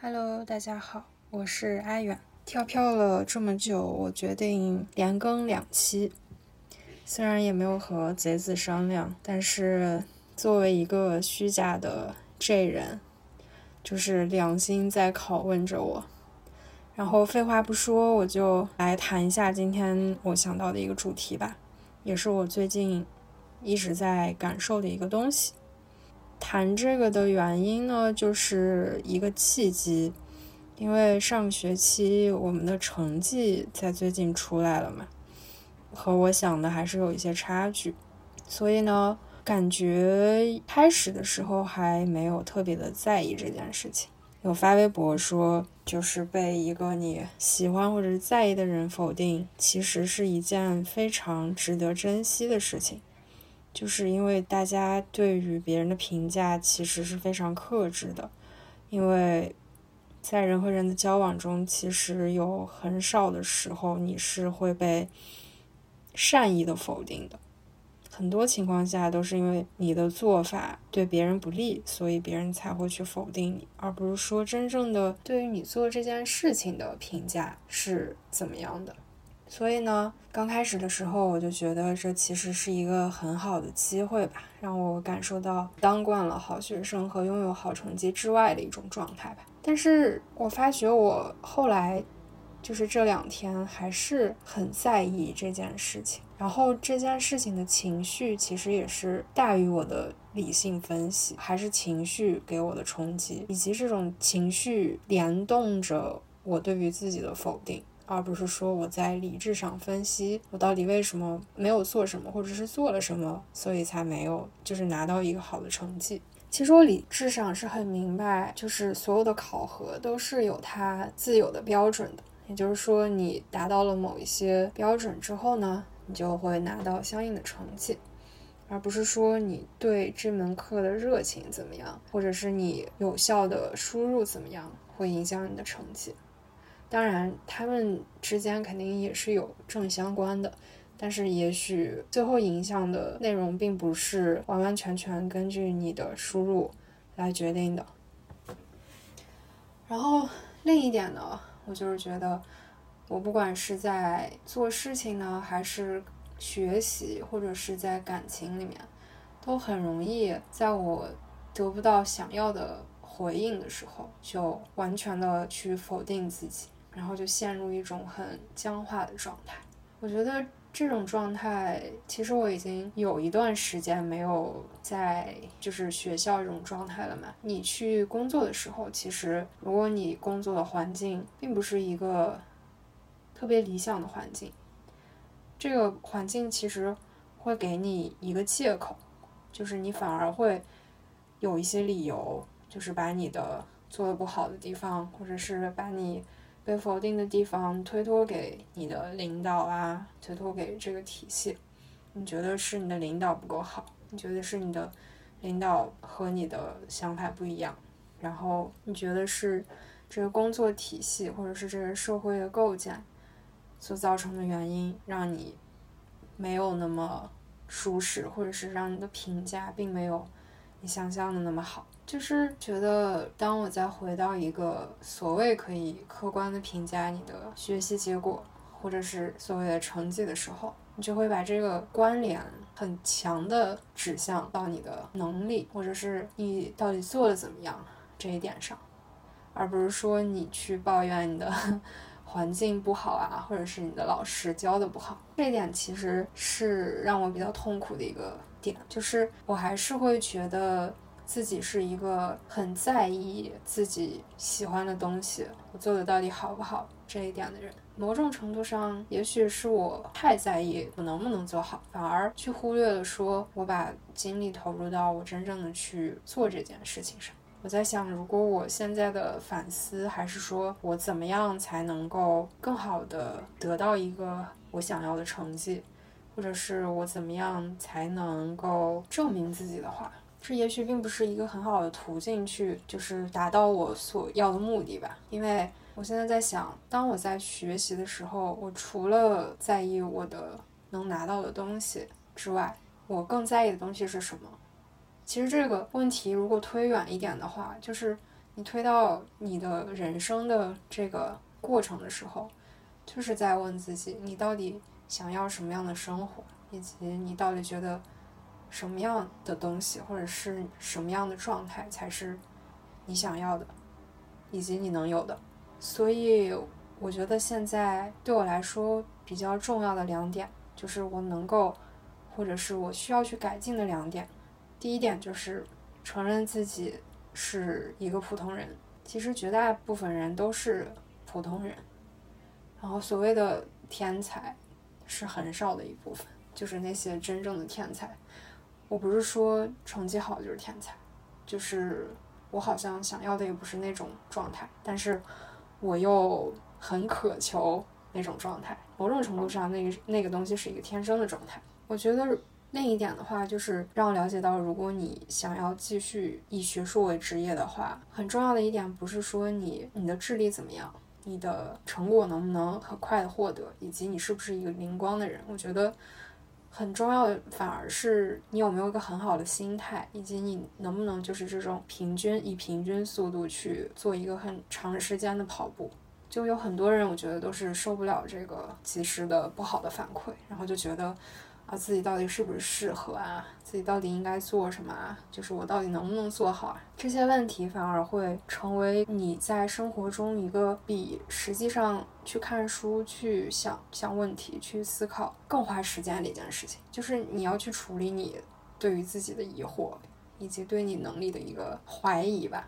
Hello，大家好，我是阿远。跳票了这么久，我决定连更两期。虽然也没有和贼子商量，但是作为一个虚假的 J 人，就是良心在拷问着我。然后废话不说，我就来谈一下今天我想到的一个主题吧，也是我最近一直在感受的一个东西。谈这个的原因呢，就是一个契机。因为上学期我们的成绩在最近出来了嘛，和我想的还是有一些差距，所以呢，感觉开始的时候还没有特别的在意这件事情。有发微博说，就是被一个你喜欢或者是在意的人否定，其实是一件非常值得珍惜的事情，就是因为大家对于别人的评价其实是非常克制的，因为。在人和人的交往中，其实有很少的时候你是会被善意的否定的。很多情况下都是因为你的做法对别人不利，所以别人才会去否定你，而不是说真正的对于你做这件事情的评价是怎么样的。所以呢，刚开始的时候我就觉得这其实是一个很好的机会吧，让我感受到当惯了好学生和拥有好成绩之外的一种状态吧。但是我发觉我后来，就是这两天还是很在意这件事情，然后这件事情的情绪其实也是大于我的理性分析，还是情绪给我的冲击，以及这种情绪联动着我对于自己的否定，而不是说我在理智上分析我到底为什么没有做什么，或者是做了什么，所以才没有就是拿到一个好的成绩。其实我理智上是很明白，就是所有的考核都是有它自有的标准的。也就是说，你达到了某一些标准之后呢，你就会拿到相应的成绩，而不是说你对这门课的热情怎么样，或者是你有效的输入怎么样，会影响你的成绩。当然，他们之间肯定也是有正相关的。但是，也许最后影响的内容并不是完完全全根据你的输入来决定的。然后另一点呢，我就是觉得，我不管是在做事情呢，还是学习，或者是在感情里面，都很容易在我得不到想要的回应的时候，就完全的去否定自己，然后就陷入一种很僵化的状态。我觉得。这种状态，其实我已经有一段时间没有在就是学校这种状态了嘛。你去工作的时候，其实如果你工作的环境并不是一个特别理想的环境，这个环境其实会给你一个借口，就是你反而会有一些理由，就是把你的做的不好的地方，或者是把你。被否定的地方推脱给你的领导啊，推脱给这个体系。你觉得是你的领导不够好，你觉得是你的领导和你的想法不一样，然后你觉得是这个工作体系或者是这个社会的构建所造成的原因，让你没有那么舒适，或者是让你的评价并没有你想象的那么好。就是觉得，当我再回到一个所谓可以客观的评价你的学习结果，或者是所谓的成绩的时候，你就会把这个关联很强的指向到你的能力，或者是你到底做的怎么样这一点上，而不是说你去抱怨你的 环境不好啊，或者是你的老师教的不好。这一点其实是让我比较痛苦的一个点，就是我还是会觉得。自己是一个很在意自己喜欢的东西，我做的到底好不好这一点的人。某种程度上，也许是我太在意我能不能做好，反而去忽略了说我把精力投入到我真正的去做这件事情上。我在想，如果我现在的反思还是说我怎么样才能够更好的得到一个我想要的成绩，或者是我怎么样才能够证明自己的话。这也许并不是一个很好的途径去，就是达到我所要的目的吧。因为我现在在想，当我在学习的时候，我除了在意我的能拿到的东西之外，我更在意的东西是什么？其实这个问题如果推远一点的话，就是你推到你的人生的这个过程的时候，就是在问自己，你到底想要什么样的生活，以及你到底觉得什么样的东西或者是什么样的状态才是你想要的，以及你能有的。所以，我觉得现在对我来说比较重要的两点，就是我能够，或者是我需要去改进的两点。第一点就是承认自己。是一个普通人，其实绝大部分人都是普通人。然后所谓的天才是很少的一部分，就是那些真正的天才。我不是说成绩好就是天才，就是我好像想要的也不是那种状态，但是我又很渴求那种状态。某种程度上，那个那个东西是一个天生的状态。我觉得。另一点的话，就是让我了解到，如果你想要继续以学术为职业的话，很重要的一点不是说你你的智力怎么样，你的成果能不能很快的获得，以及你是不是一个灵光的人。我觉得很重要的反而是你有没有一个很好的心态，以及你能不能就是这种平均以平均速度去做一个很长时间的跑步。就有很多人，我觉得都是受不了这个及时的不好的反馈，然后就觉得。啊，自己到底是不是适合啊？自己到底应该做什么啊？就是我到底能不能做好啊？这些问题反而会成为你在生活中一个比实际上去看书、去想想问题、去思考更花时间的一件事情。就是你要去处理你对于自己的疑惑，以及对你能力的一个怀疑吧。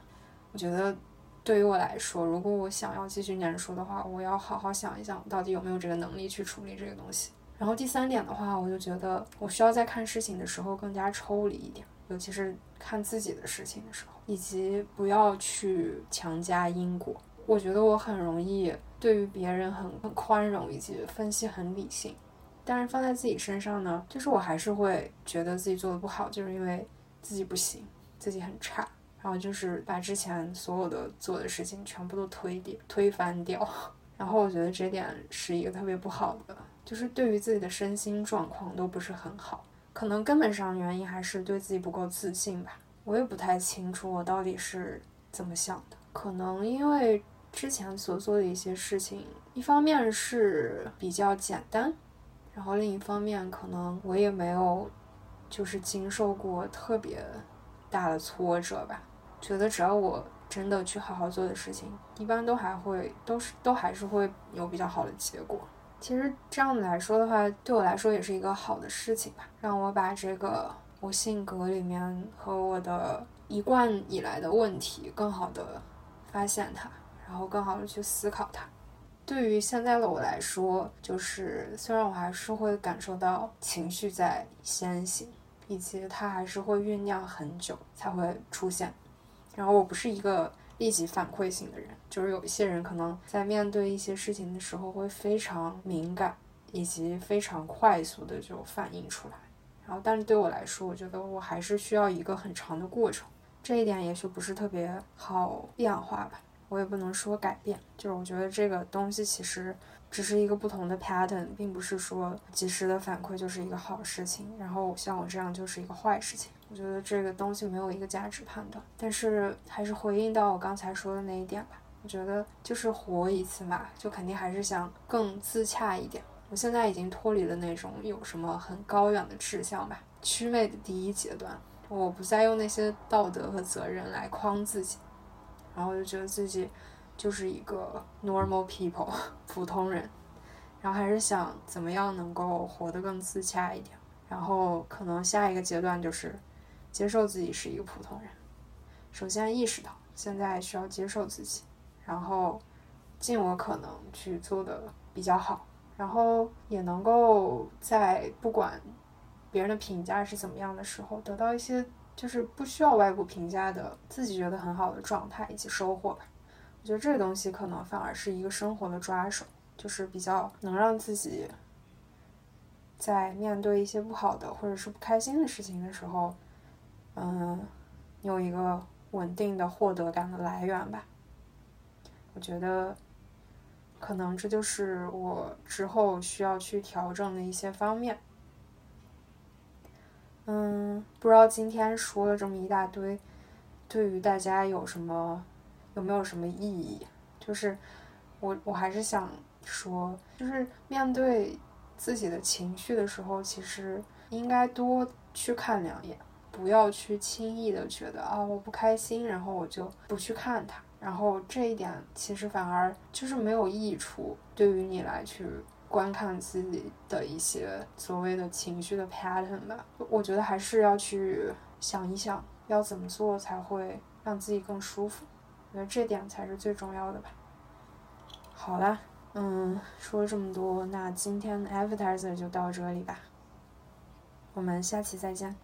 我觉得对于我来说，如果我想要继续念书的话，我要好好想一想，到底有没有这个能力去处理这个东西。然后第三点的话，我就觉得我需要在看事情的时候更加抽离一点，尤其是看自己的事情的时候，以及不要去强加因果。我觉得我很容易对于别人很很宽容，以及分析很理性，但是放在自己身上呢，就是我还是会觉得自己做的不好，就是因为自己不行，自己很差，然后就是把之前所有的做的事情全部都推掉、推翻掉。然后我觉得这点是一个特别不好的。就是对于自己的身心状况都不是很好，可能根本上原因还是对自己不够自信吧。我也不太清楚我到底是怎么想的，可能因为之前所做的一些事情，一方面是比较简单，然后另一方面可能我也没有就是经受过特别大的挫折吧。觉得只要我真的去好好做的事情，一般都还会都是都还是会有比较好的结果。其实这样子来说的话，对我来说也是一个好的事情吧，让我把这个我性格里面和我的一贯以来的问题更好的发现它，然后更好的去思考它。对于现在的我来说，就是虽然我还是会感受到情绪在先行，以及它还是会酝酿很久才会出现，然后我不是一个。立即反馈型的人，就是有一些人可能在面对一些事情的时候会非常敏感，以及非常快速的就反应出来。然后，但是对我来说，我觉得我还是需要一个很长的过程。这一点也许不是特别好变化吧，我也不能说改变。就是我觉得这个东西其实只是一个不同的 pattern，并不是说及时的反馈就是一个好事情，然后像我这样就是一个坏事情。我觉得这个东西没有一个价值判断，但是还是回应到我刚才说的那一点吧。我觉得就是活一次嘛，就肯定还是想更自洽一点。我现在已经脱离了那种有什么很高远的志向吧，祛魅的第一阶段，我不再用那些道德和责任来框自己，然后就觉得自己就是一个 normal people 普通人，然后还是想怎么样能够活得更自洽一点，然后可能下一个阶段就是。接受自己是一个普通人，首先意识到现在需要接受自己，然后尽我可能去做的比较好，然后也能够在不管别人的评价是怎么样的时候，得到一些就是不需要外部评价的自己觉得很好的状态以及收获吧。我觉得这个东西可能反而是一个生活的抓手，就是比较能让自己在面对一些不好的或者是不开心的事情的时候。嗯，有一个稳定的获得感的来源吧。我觉得，可能这就是我之后需要去调整的一些方面。嗯，不知道今天说了这么一大堆，对于大家有什么有没有什么意义？就是我我还是想说，就是面对自己的情绪的时候，其实应该多去看两眼，不要去轻易的觉得啊我不开心，然后我就不去看它。然后这一点其实反而就是没有益处，对于你来去观看自己的一些所谓的情绪的 pattern 吧。我觉得还是要去想一想，要怎么做才会让自己更舒服。我觉得这点才是最重要的吧。好啦，嗯，说了这么多，那今天的 advertiser 就到这里吧。我们下期再见。